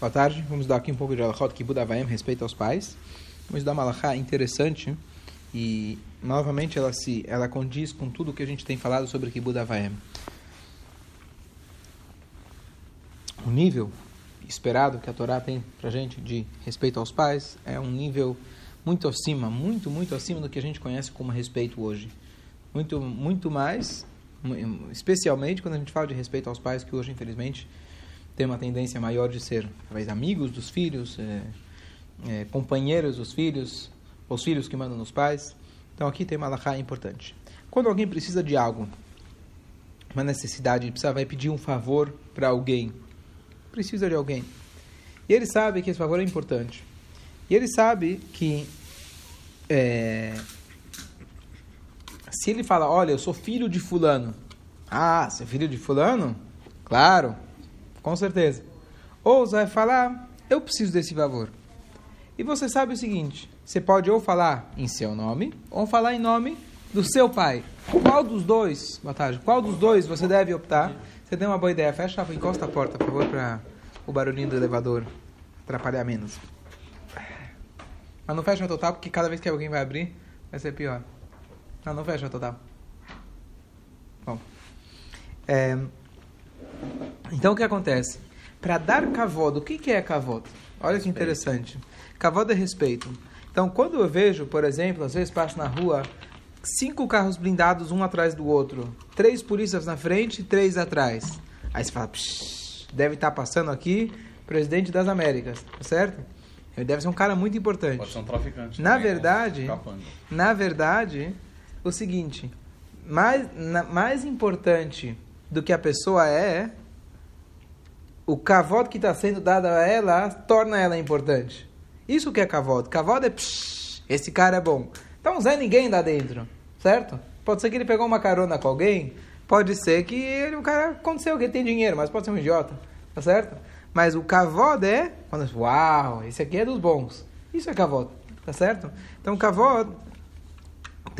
Boa tarde. Vamos dar aqui um pouco de alahot que Buda Vaem respeito aos pais. Vamos dar uma alahá interessante e novamente ela se ela condiz com tudo que a gente tem falado sobre que Buda Vaem. O nível esperado que a Torá tem pra gente de respeito aos pais é um nível muito acima, muito, muito acima do que a gente conhece como respeito hoje. Muito, muito mais, especialmente quando a gente fala de respeito aos pais, que hoje, infelizmente, tem uma tendência maior de ser talvez amigos dos filhos, é, é, companheiros dos filhos, os filhos que mandam nos pais. Então aqui tem uma alahá importante. Quando alguém precisa de algo, uma necessidade, precisa vai pedir um favor para alguém, precisa de alguém, e ele sabe que esse favor é importante, e ele sabe que é, se ele fala, olha, eu sou filho de fulano, ah, você é filho de fulano? Claro, com certeza. Ou você vai falar, eu preciso desse favor. E você sabe o seguinte: você pode ou falar em seu nome, ou falar em nome do seu pai. Qual dos dois, boa tarde, qual dos dois você deve optar? Você tem uma boa ideia, fecha, encosta a porta, por favor, para o barulhinho do elevador atrapalhar menos. Mas não fecha total, porque cada vez que alguém vai abrir, vai ser pior. Não, não fecha total. Bom. É, então o que acontece? Para dar cavod, o que, que é cavod? Olha que interessante. Cavod é respeito. Então quando eu vejo, por exemplo, às vezes passo na rua cinco carros blindados um atrás do outro, três polícias na frente, três atrás. Aí você fala, deve estar tá passando aqui presidente das Américas, tá certo? Ele deve ser um cara muito importante. Pode ser um traficante. Na também, verdade, na verdade, o seguinte, mais, na, mais importante do que a pessoa é, o cavod que está sendo dado a ela torna ela importante. Isso que é cavod. Cavod é psh, esse cara é bom. Então Zé ninguém lá dentro, certo? Pode ser que ele pegou uma carona com alguém, pode ser que ele, o cara aconteceu que ele tem dinheiro, mas pode ser um idiota, tá certo? Mas o cavod é quando uau, esse aqui é dos bons. Isso é cavod, tá certo? Então cavod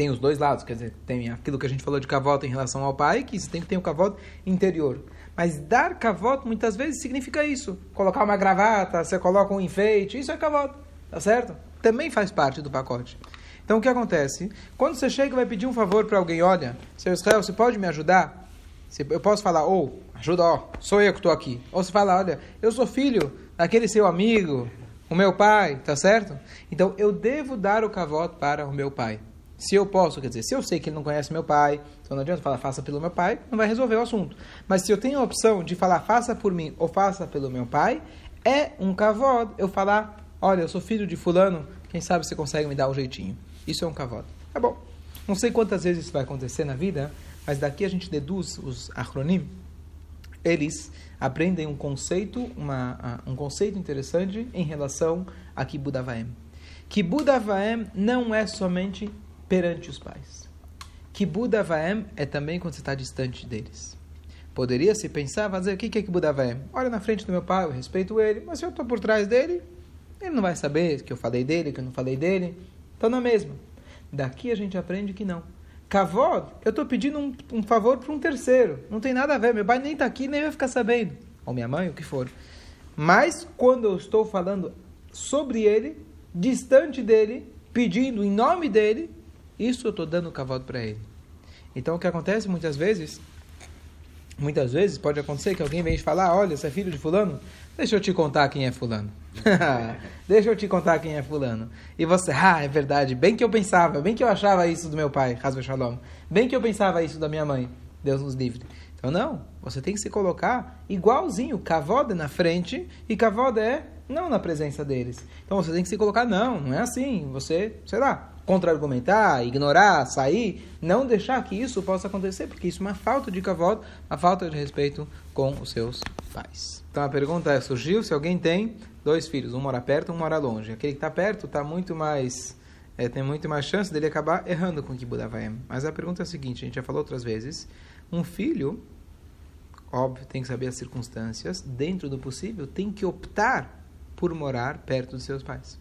tem os dois lados, quer dizer, tem aquilo que a gente falou de cavota em relação ao pai, que você tem que ter o cavota interior. Mas dar cavota muitas vezes significa isso. Colocar uma gravata, você coloca um enfeite, isso é cavota, tá certo? Também faz parte do pacote. Então o que acontece? Quando você chega e vai pedir um favor para alguém, olha, seu Israel, você pode me ajudar? Eu posso falar, ou, oh, ajuda, ó, se eu que estou aqui. Ou você fala, olha, eu sou filho daquele seu amigo, o meu pai, tá certo? Então eu devo dar o cavota para o meu pai. Se eu posso, quer dizer, se eu sei que ele não conhece meu pai, então não adianta falar faça pelo meu pai, não vai resolver o assunto. Mas se eu tenho a opção de falar faça por mim ou faça pelo meu pai, é um cavod eu falar, olha, eu sou filho de fulano, quem sabe você consegue me dar um jeitinho. Isso é um cavod. É bom. Não sei quantas vezes isso vai acontecer na vida, mas daqui a gente deduz os acronim, eles aprendem um conceito, uma, um conceito interessante em relação a Kibudavaem. Kibudavaem não é somente perante os pais. Que Buda Vaem é também quando você está distante deles. Poderia se pensar, fazer o que é que Buda Vaem? Olha na frente do meu pai, eu respeito ele, mas se eu estou por trás dele, ele não vai saber que eu falei dele, que eu não falei dele. Então na mesma. Daqui a gente aprende que não. Kavod, eu estou pedindo um, um favor para um terceiro. Não tem nada a ver. Meu pai nem está aqui, nem vai ficar sabendo. Ou minha mãe, o que for. Mas quando eu estou falando sobre ele, distante dele, pedindo em nome dele, isso eu estou dando cavalo para ele. Então o que acontece muitas vezes, muitas vezes pode acontecer que alguém vem falar, olha, você é filho de fulano? Deixa eu te contar quem é fulano. Deixa eu te contar quem é fulano. E você, ah, é verdade, bem que eu pensava, bem que eu achava isso do meu pai, Hasbe Shalom. Bem que eu pensava isso da minha mãe, Deus nos livre. Então não, você tem que se colocar igualzinho, cavoda na frente e cavoda é não na presença deles. Então você tem que se colocar, não, não é assim. Você, sei lá, contra-argumentar, ignorar, sair, não deixar que isso possa acontecer, porque isso é uma falta de cavalo, uma falta de respeito com os seus pais. Então a pergunta é, surgiu se alguém tem dois filhos, um mora perto, um mora longe. Aquele que está perto está muito mais é, tem muito mais chance dele acabar errando com o Kibbutz Mas a pergunta é a seguinte, a gente já falou outras vezes, um filho, óbvio, tem que saber as circunstâncias, dentro do possível, tem que optar por morar perto dos seus pais.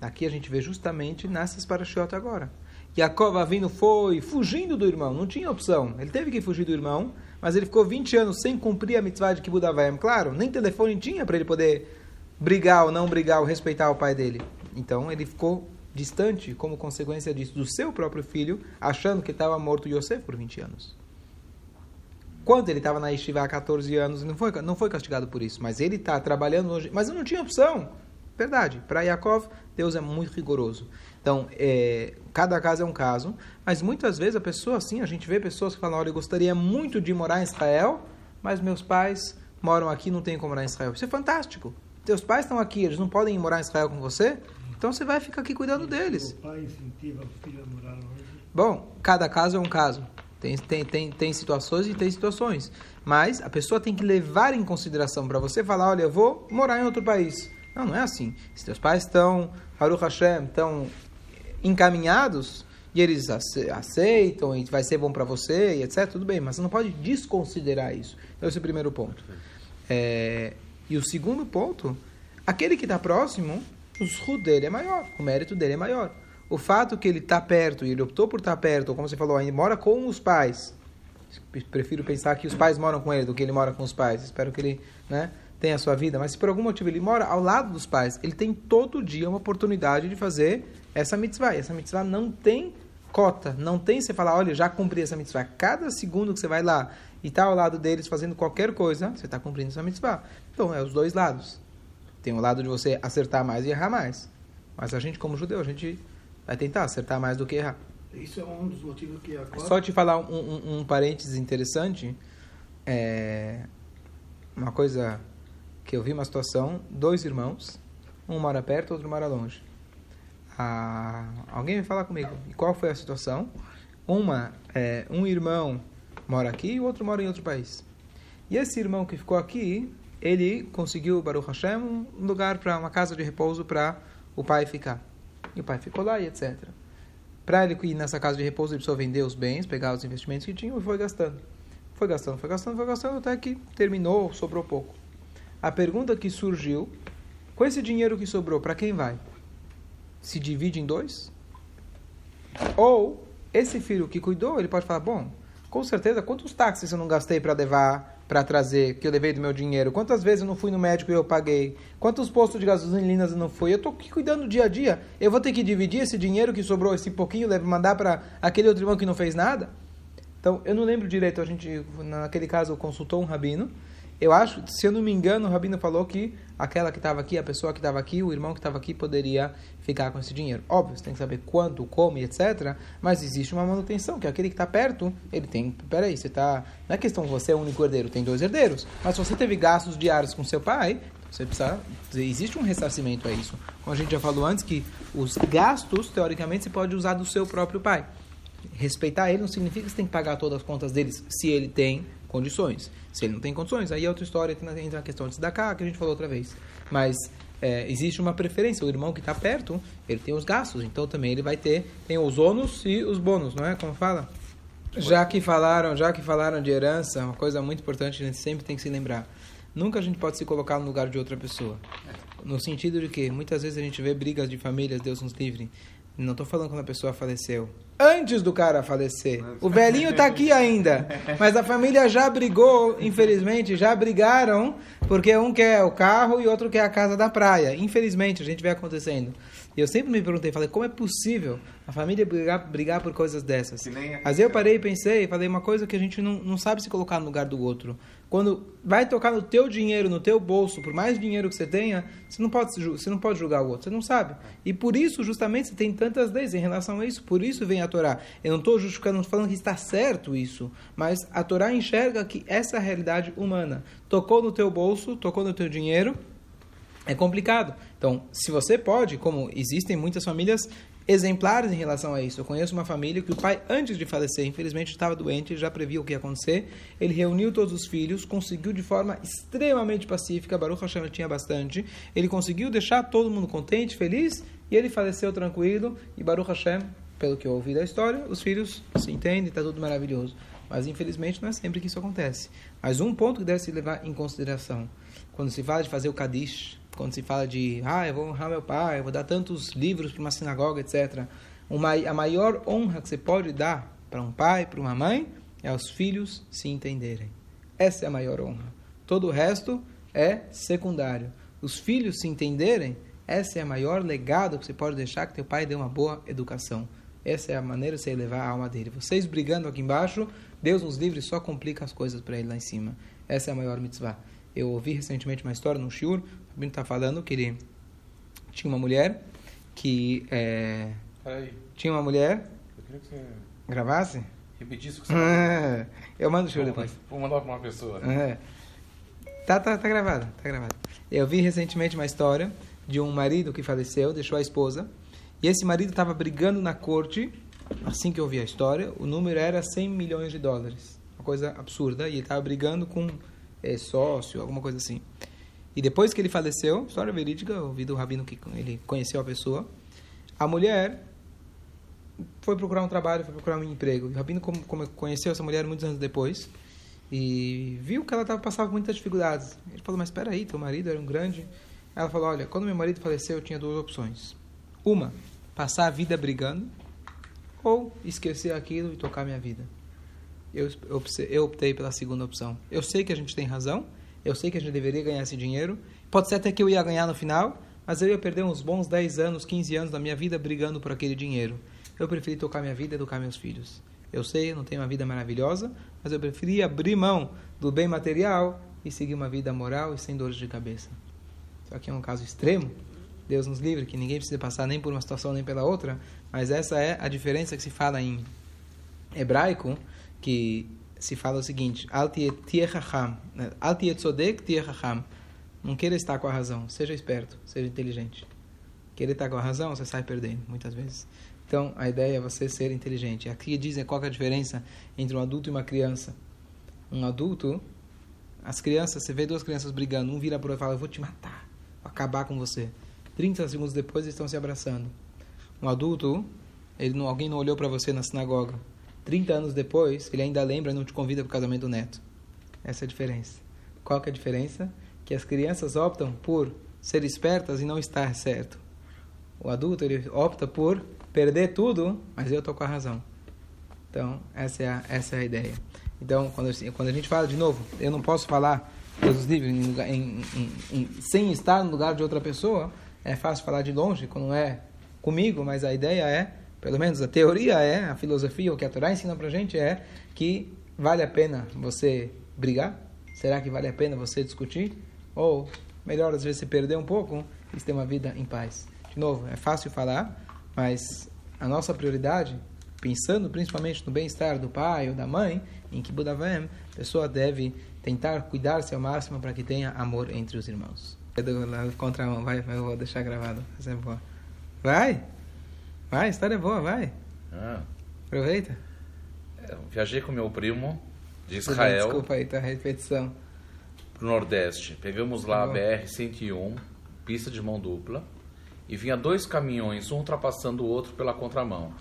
Aqui a gente vê justamente nessas parashiot agora. Yaakov Avinu foi fugindo do irmão, não tinha opção. Ele teve que fugir do irmão, mas ele ficou 20 anos sem cumprir a mitzvah de Kibbutz. Claro, nem telefone tinha para ele poder brigar ou não brigar ou respeitar o pai dele. Então ele ficou distante como consequência disso do seu próprio filho, achando que estava morto Yosef por 20 anos. Quando ele estava na Yeshiva há 14 anos, não foi, não foi castigado por isso, mas ele está trabalhando hoje, mas não tinha opção. Verdade, para Yaakov, Deus é muito rigoroso. Então, é, cada caso é um caso, mas muitas vezes a pessoa, assim, a gente vê pessoas que falam, olha, eu gostaria muito de morar em Israel, mas meus pais moram aqui, não tem como morar em Israel. Isso é fantástico. Teus pais estão aqui, eles não podem morar em Israel com você? Então você vai ficar aqui cuidando deles. O pai incentiva o filho a morar longe. Bom, cada caso é um caso. Tem, tem, tem, tem situações e tem situações. Mas a pessoa tem que levar em consideração para você falar, olha, eu vou morar em outro país. Não, não é assim. Se teus pais estão, Haruch Hashem, estão encaminhados e eles aceitam e vai ser bom para você e etc, tudo bem. Mas você não pode desconsiderar isso. Então esse é o primeiro ponto. É, e o segundo ponto, aquele que está próximo, o zhut dele é maior, o mérito dele é maior. O fato que ele está perto e ele optou por estar tá perto, como você falou, ele mora com os pais. Prefiro pensar que os pais moram com ele do que ele mora com os pais. Espero que ele né, tenha a sua vida. Mas se por algum motivo ele mora ao lado dos pais, ele tem todo dia uma oportunidade de fazer essa mitzvah. E essa mitzvah não tem cota, não tem você falar, olha, já cumpri essa mitzvah. Cada segundo que você vai lá e está ao lado deles fazendo qualquer coisa, você está cumprindo essa mitzvah. Então, é os dois lados. Tem o lado de você acertar mais e errar mais. Mas a gente, como judeu, a gente vai tentar acertar mais do que errar. Isso é um dos motivos que agora... Só te falar um, um, um parênteses interessante. É uma coisa que eu vi uma situação, dois irmãos, um mora perto, outro mora longe. Ah, alguém vai falar comigo. Qual foi a situação? Uma, é, um irmão mora aqui e o outro mora em outro país. E esse irmão que ficou aqui, ele conseguiu, Baruch Hashem, um lugar para uma casa de repouso para o pai ficar. E o pai ficou lá e etc. Para ele ir nessa casa de repouso, ele precisou vender os bens, pegar os investimentos que tinha e foi gastando. Foi gastando, foi gastando, foi gastando, até que terminou, sobrou pouco. A pergunta que surgiu, com esse dinheiro que sobrou, para quem vai? Se divide em dois? Ou esse filho que cuidou, ele pode falar, bom, com certeza, quantos táxis eu não gastei para levar para trazer, que eu levei do meu dinheiro? Quantas vezes eu não fui no médico e eu paguei? Quantos postos de gasolina eu não fui? Eu estou cuidando dia a dia. Eu vou ter que dividir esse dinheiro que sobrou, esse pouquinho, mandar para aquele outro irmão que não fez nada? Então, eu não lembro direito, a gente, naquele caso, consultou um rabino. Eu acho, se eu não me engano, o rabino falou que aquela que estava aqui, a pessoa que estava aqui, o irmão que estava aqui, poderia ficar com esse dinheiro. Óbvio, você tem que saber quanto, como e etc. Mas existe uma manutenção, que aquele que está perto, ele tem. Peraí, você está. Não é questão você é o único herdeiro, tem dois herdeiros. Mas se você teve gastos diários com seu pai, você precisa. Existe um ressarcimento a isso. Como a gente já falou antes, que os gastos, teoricamente, você pode usar do seu próprio pai. Respeitar ele não significa que você tem que pagar todas as contas deles se ele tem condições. Se ele não tem condições, aí é outra história, entra a questão de cá que a gente falou outra vez. Mas é, existe uma preferência. O irmão que está perto, ele tem os gastos, então também ele vai ter, tem os ônus e os bônus, não é? Como fala? Já que falaram, já que falaram de herança, uma coisa muito importante, a gente sempre tem que se lembrar. Nunca a gente pode se colocar no lugar de outra pessoa. No sentido de que muitas vezes a gente vê brigas de famílias, Deus nos livre. Não estou falando quando a pessoa faleceu antes do cara falecer. O velhinho está aqui ainda, mas a família já brigou, infelizmente, já brigaram, porque um quer o carro e outro quer a casa da praia. Infelizmente, a gente vê acontecendo. E eu sempre me perguntei, falei, como é possível a família brigar, brigar por coisas dessas? Mas eu parei e pensei, falei uma coisa que a gente não, não sabe se colocar no lugar do outro. Quando vai tocar no teu dinheiro, no teu bolso, por mais dinheiro que você tenha, você não pode, você não pode julgar o outro, você não sabe. E por isso, justamente, você tem tantas leis em relação a isso, por isso vem a Torá. Eu não estou justificando, não falando que está certo isso, mas a Torá enxerga que essa é a realidade humana. Tocou no teu bolso, tocou no teu dinheiro, é complicado. Então, se você pode, como existem muitas famílias exemplares em relação a isso. Eu conheço uma família que o pai, antes de falecer, infelizmente estava doente, já previa o que ia acontecer. Ele reuniu todos os filhos, conseguiu de forma extremamente pacífica, Baruch Hashem tinha bastante, ele conseguiu deixar todo mundo contente, feliz, e ele faleceu tranquilo, e Baruch Hashem, pelo que eu ouvi da história, os filhos se entendem, está tudo maravilhoso. Mas infelizmente não é sempre que isso acontece. Mas um ponto que deve se levar em consideração, quando se fala de fazer o Kadish, quando se fala de, ah, eu vou honrar meu pai, eu vou dar tantos livros para uma sinagoga, etc. Uma, a maior honra que você pode dar para um pai, para uma mãe, é os filhos se entenderem. Essa é a maior honra. Todo o resto é secundário. Os filhos se entenderem, essa é a maior legado que você pode deixar que teu pai dê uma boa educação. Essa é a maneira de você elevar a alma dele. Vocês brigando aqui embaixo, Deus nos livre só complica as coisas para ele lá em cima. Essa é a maior mitzvah. Eu ouvi recentemente uma história no Shiur, o Rabino está falando que ele tinha uma mulher que... É, tinha uma mulher... Eu queria que você... Gravasse? Repetir isso que você é, Eu mando o Shiur depois. Vou mandar para uma pessoa. É. Tá, tá, tá gravado, tá gravado. Eu vi recentemente uma história de um marido que faleceu, deixou a esposa, e esse marido estava brigando na corte, assim que eu vi a história, o número era 100 milhões de dólares. Uma coisa absurda, e ele estava brigando com é, sócio, alguma coisa assim. E depois que ele faleceu, história verídica, eu ouvi do rabino que ele conheceu a pessoa, a mulher foi procurar um trabalho, foi procurar um emprego. O rabino conheceu essa mulher muitos anos depois e viu que ela tava, passava muitas dificuldades. Ele falou, mas espera aí, teu marido era um grande... Ela falou, olha, quando meu marido faleceu, eu tinha duas opções. Uma, passar a vida brigando, ou esquecer aquilo e tocar minha vida. Eu, eu, eu optei pela segunda opção. Eu sei que a gente tem razão, eu sei que a gente deveria ganhar esse dinheiro, pode ser até que eu ia ganhar no final, mas eu ia perder uns bons 10 anos, 15 anos da minha vida brigando por aquele dinheiro. Eu preferi tocar minha vida e educar meus filhos. Eu sei, eu não tenho uma vida maravilhosa, mas eu preferi abrir mão do bem material e seguir uma vida moral e sem dores de cabeça. Só que é um caso extremo. Deus nos livre, que ninguém precisa passar nem por uma situação nem pela outra, mas essa é a diferença que se fala em hebraico, que se fala o seguinte: né? Não queira estar com a razão, seja esperto, seja inteligente. Querer estar com a razão, você sai perdendo, muitas vezes. Então, a ideia é você ser inteligente. Aqui dizem qual é a diferença entre um adulto e uma criança. Um adulto, as crianças, você vê duas crianças brigando, um vira para o outro e fala, eu vou te matar, vou acabar com você. 30 segundos depois, eles estão se abraçando. Um adulto, ele não, alguém não olhou para você na sinagoga. 30 anos depois, ele ainda lembra e não te convida para o casamento do neto. Essa é a diferença. Qual que é a diferença? Que as crianças optam por ser espertas e não estar certo. O adulto, ele opta por perder tudo, mas eu estou com a razão. Então, essa é a, essa é a ideia. Então, quando, quando a gente fala de novo, eu não posso falar Jesus livre em, em, em, sem estar no lugar de outra pessoa. É fácil falar de longe, quando é comigo, mas a ideia é, pelo menos a teoria é, a filosofia, o que a Torá ensina pra gente é que vale a pena você brigar? Será que vale a pena você discutir? Ou, melhor, às vezes você perder um pouco e ter uma vida em paz. De novo, é fácil falar, mas a nossa prioridade, pensando principalmente no bem-estar do pai ou da mãe, em que Budavem, a pessoa deve tentar cuidar-se ao máximo para que tenha amor entre os irmãos. Contra a vai, eu vou deixar gravado. É boa. Vai! História é boa, vai. Ah. Aproveita. É, viajei com meu primo de Israel. Desculpa aí, tá repetição. Pro Nordeste. Pegamos lá tá a BR-101, pista de mão dupla e vinha dois caminhões, um ultrapassando o outro pela contramão.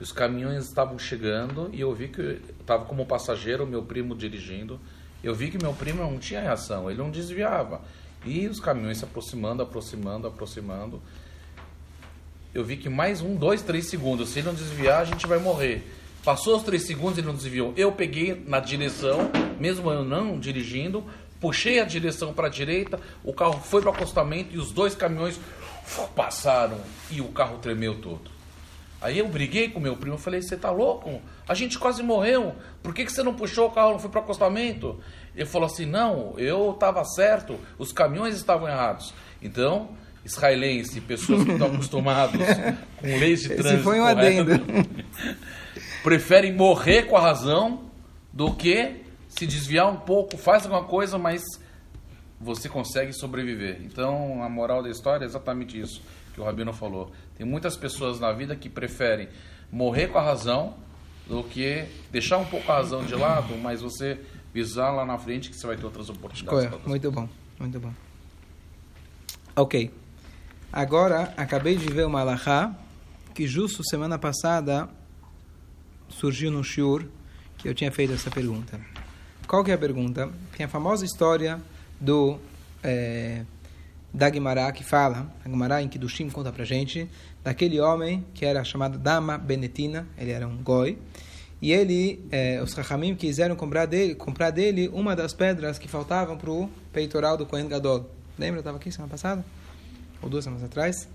Os caminhões estavam chegando e eu vi que estava como passageiro, meu primo dirigindo. Eu vi que meu primo não tinha reação, ele não desviava. E os caminhões se aproximando, aproximando, aproximando. Eu vi que mais um, dois, três segundos. Se ele não desviar, a gente vai morrer. Passou os três segundos, ele não desviou. Eu peguei na direção, mesmo eu não dirigindo, puxei a direção para a direita, o carro foi para o acostamento e os dois caminhões passaram e o carro tremeu todo. Aí eu briguei com meu primo, falei, você tá louco? A gente quase morreu. Por que, que você não puxou o carro, não foi para o acostamento? Ele falou assim, não, eu estava certo, os caminhões estavam errados. Então, israelense, pessoas que estão acostumados com leis de trânsito Esse foi um adendo. preferem morrer com a razão do que se desviar um pouco, faz alguma coisa, mas você consegue sobreviver. Então, a moral da história é exatamente isso que o Rabino falou. Tem muitas pessoas na vida que preferem morrer com a razão do que deixar um pouco a razão de lado, mas você visar lá na frente que você vai ter outras oportunidades. Muito bom, muito bom. Ok. Agora, acabei de ver uma alahá que justo semana passada surgiu no shiur que eu tinha feito essa pergunta. Qual que é a pergunta? Tem a famosa história do é, da Guimará que fala, a Guimará em que Dushim conta pra gente, daquele homem que era chamado Dama Benetina, ele era um goi, e ele, é, os Rahamim quiseram comprar dele, comprar dele uma das pedras que faltavam para o peitoral do Kohen Gadol. Lembra? Eu estava aqui semana passada? Ou duas semanas atrás?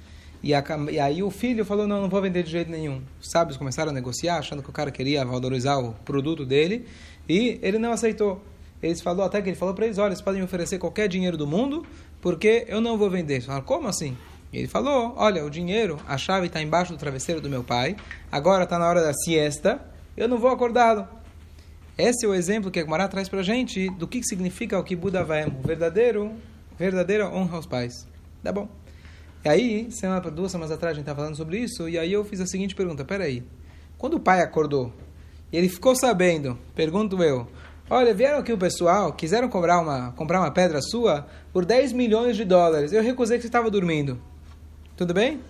E, a, e, aí o filho falou, não, não vou vender de jeito nenhum. Os sábios começaram a negociar, achando que o cara queria valorizar o produto dele, e ele não aceitou. Eles falou até que ele falou para eles, olha, eles podem me oferecer qualquer dinheiro do mundo, porque eu não vou vender. Eles falaram, como assim? E ele falou, olha, o dinheiro, a chave está embaixo do travesseiro do meu pai, agora está na hora da siesta, eu não vou acordá-lo. Esse é o exemplo que a Gemara traz para a gente do que significa o que Buda vai verdadeiro, verdadeira honra aos pais. Tá bom. E aí, semana, duas semanas atrás a gente estava falando sobre isso, e aí eu fiz a seguinte pergunta, peraí, quando o pai acordou, ele ficou sabendo, pergunto eu, olha, vieram aqui o pessoal, quiseram comprar uma, comprar uma pedra sua por 10 milhões de dólares, eu recusei que você estava dormindo. Tudo bem?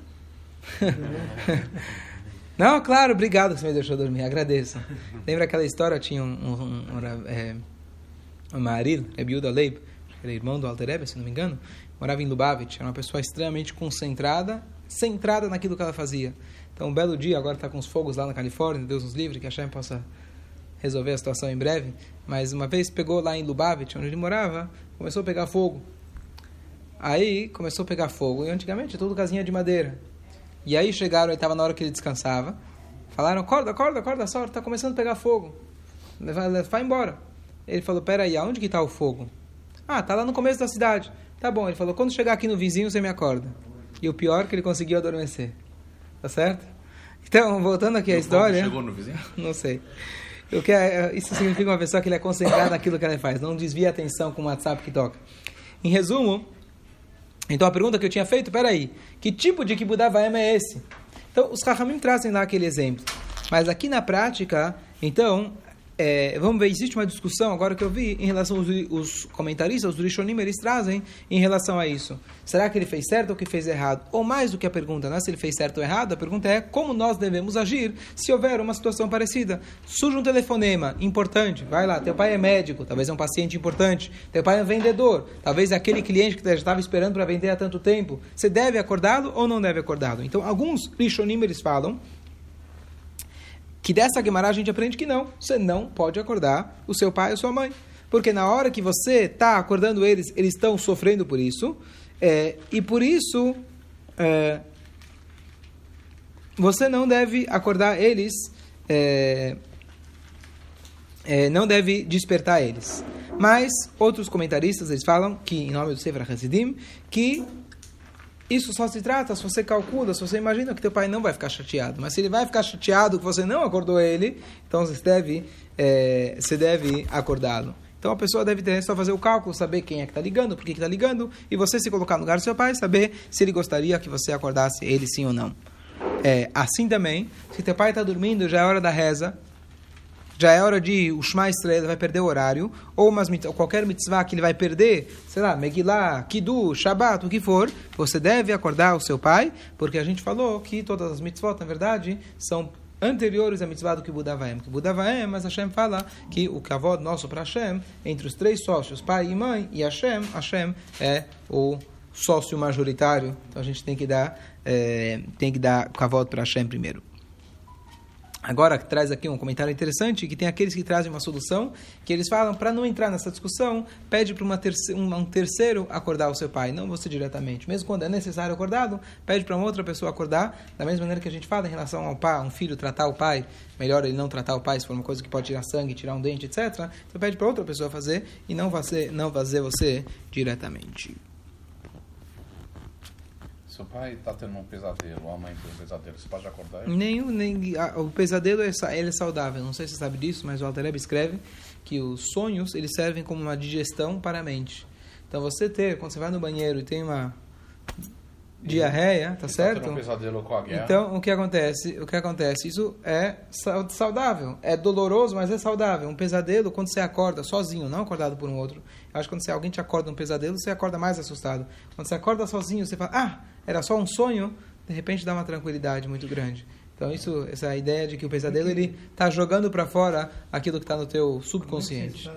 Não, claro, obrigado que você me deixou dormir, agradeço. Lembra aquela história? Tinha um, um, um, um, é, um marido, Rebiuda Leib, era irmão do Alterebe, se não me engano, morava em Lubavitch, era uma pessoa extremamente concentrada, centrada naquilo que ela fazia. Então, um belo dia, agora está com os fogos lá na Califórnia, Deus nos livre, que a Shem possa resolver a situação em breve, mas uma vez pegou lá em Lubavitch, onde ele morava, começou a pegar fogo. Aí começou a pegar fogo, e antigamente tudo casinha de madeira. E aí chegaram, aí estava na hora que ele descansava, falaram, acorda, acorda, acorda, só, está começando a pegar fogo, vai, vai embora. Ele falou, peraí, aonde que está o fogo? Ah, tá lá no começo da cidade. Tá bom, ele falou, quando chegar aqui no vizinho, você me acorda. E o pior é que ele conseguiu adormecer. Tá certo? Então, voltando aqui à história... Chegou no vizinho? Não sei. O que é, isso significa uma pessoa que ele é concentrada naquilo que ela faz, não desvia a atenção com o WhatsApp que toca. Em resumo, então a pergunta que eu tinha feito, peraí, que tipo de Kibudavaema é esse? Então, os Rahamim trazem lá aquele exemplo. Mas aqui na prática, então, é, vamos ver, existe uma discussão agora que eu vi em relação aos os comentaristas, os Rishonim, eles trazem em relação a isso. Será que ele fez certo ou que fez errado? Ou mais do que a pergunta, não é se ele fez certo ou errado, a pergunta é como nós devemos agir se houver uma situação parecida. Surge um telefonema importante, vai lá, teu pai é médico, talvez é um paciente importante, teu pai é um vendedor, talvez é aquele cliente que já estava esperando para vender há tanto tempo. Você deve acordá-lo ou não deve acordá-lo? Então, alguns Rishonim, eles falam que dessa Guimarães a gente aprende que não, você não pode acordar o seu pai ou sua mãe. Porque na hora que você está acordando eles, eles estão sofrendo por isso. É, e por isso, é, você não deve acordar eles, é, é não deve despertar eles. Mas outros comentaristas eles falam que, em nome do Sefer Hasidim, que isso só se trata se você calcula, se você imagina que teu pai não vai ficar chateado. Mas se ele vai ficar chateado que você não acordou ele, então você deve, é, você deve acordá-lo. Então a pessoa deve ter só fazer o cálculo, saber quem é que está ligando, por que está ligando, e você se colocar no lugar do seu pai, saber se ele gostaria que você acordasse ele sim ou não. É, assim também, se teu pai está dormindo, já é hora da reza, já é hora de o Shema Israel, vai perder o horário, ou umas, qualquer mitzvah que ele vai perder, sei lá, Megillah, Kiddu, Shabbat, o que for, você deve acordar o seu pai, porque a gente falou que todas as mitzvot, na verdade, são anteriores à mitzvah do que Budavaem. Que Budavaem, mas Hashem fala que o kavod nosso para Hashem, entre os três sócios, pai e mãe, e Hashem, Hashem é o sócio majoritário, então a gente tem que dar, é, tem que dar kavod para Hashem primeiro. Agora traz aqui um comentário interessante que tem aqueles que trazem uma solução que eles falam para não entrar nessa discussão pede para terce um, um, terceiro acordar o seu pai, não você diretamente. Mesmo quando é necessário acordá-lo, pede para outra pessoa acordar da mesma maneira que a gente fala em relação ao pai, um filho tratar o pai, melhor ele não tratar o pai se for uma coisa que pode tirar sangue, tirar um dente, etc. Você pede para outra pessoa fazer e não fazer não fazer você diretamente. Seu pai está tendo um pesadelo, a mãe tem um pesadelo, você pode acordar ele? Nenhum, nem, a, o pesadelo é, ele é saudável, não sei se você sabe disso, mas o Altareb escreve que os sonhos eles servem como uma digestão para a mente. Então você ter, quando você vai no banheiro e tem uma diarreia, tá certo? Tá um pesadelo com a guerra. Então o que acontece? O que acontece? Isso é saudável, é doloroso, mas é saudável. Um pesadelo quando você acorda sozinho, não acordado por um outro. Eu acho que quando você, alguém te acorda um pesadelo, você acorda mais assustado. Quando você acorda sozinho, você fala: "Ah, era só um sonho, de repente dá uma tranquilidade muito grande. Então isso, essa ideia de que o pesadelo ele está jogando para fora aquilo que está no teu subconsciente.